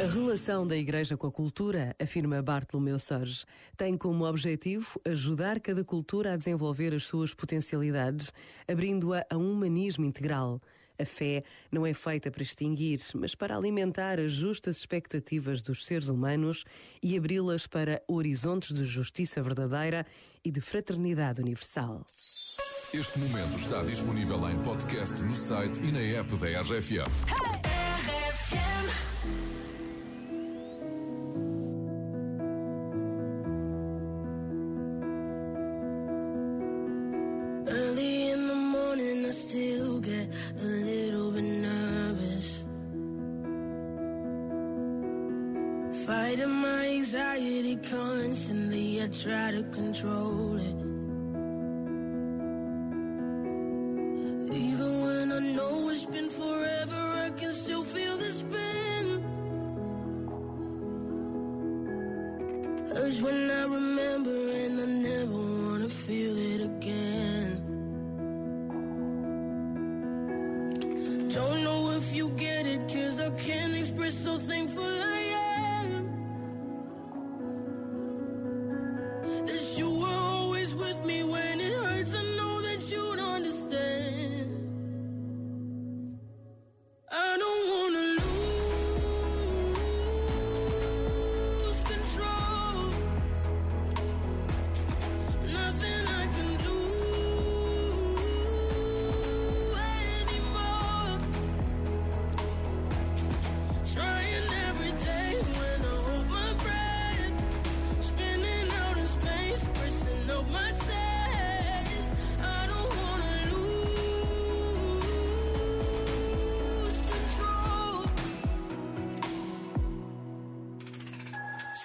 A relação da Igreja com a cultura, afirma Bartolomeu Sorge, tem como objetivo ajudar cada cultura a desenvolver as suas potencialidades, abrindo-a a um humanismo integral. A fé não é feita para extinguir, mas para alimentar as justas expectativas dos seres humanos e abri-las para horizontes de justiça verdadeira e de fraternidade universal. Este momento está disponível em podcast no site e na app da RFM. Early Fighting my anxiety constantly, I try to control it. Even when I know it's been forever, I can still feel the spin. Urge when I remember, and I never wanna feel it again. Don't know if you get it, cause I can't express how thankful I am.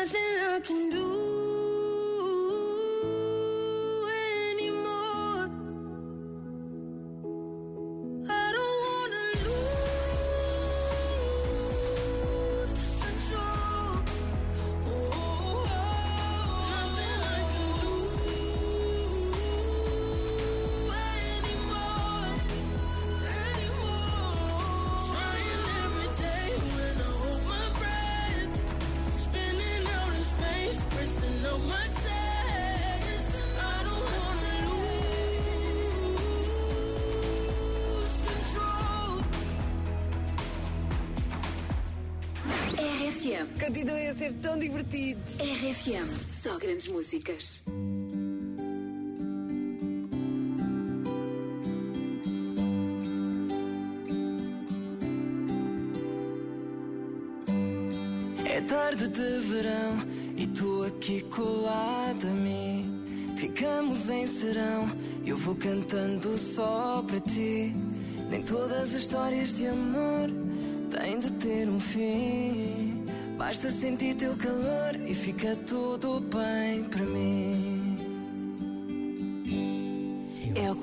Nothing I can do RFM. Continuem a ser tão divertidos. RFM. Só grandes músicas. É tarde de verão e tu aqui colada a mim. Ficamos em serão, eu vou cantando só para ti. Nem todas as histórias de amor têm de ter um fim. Basta sentir teu calor e fica tudo bem para mim. É Eu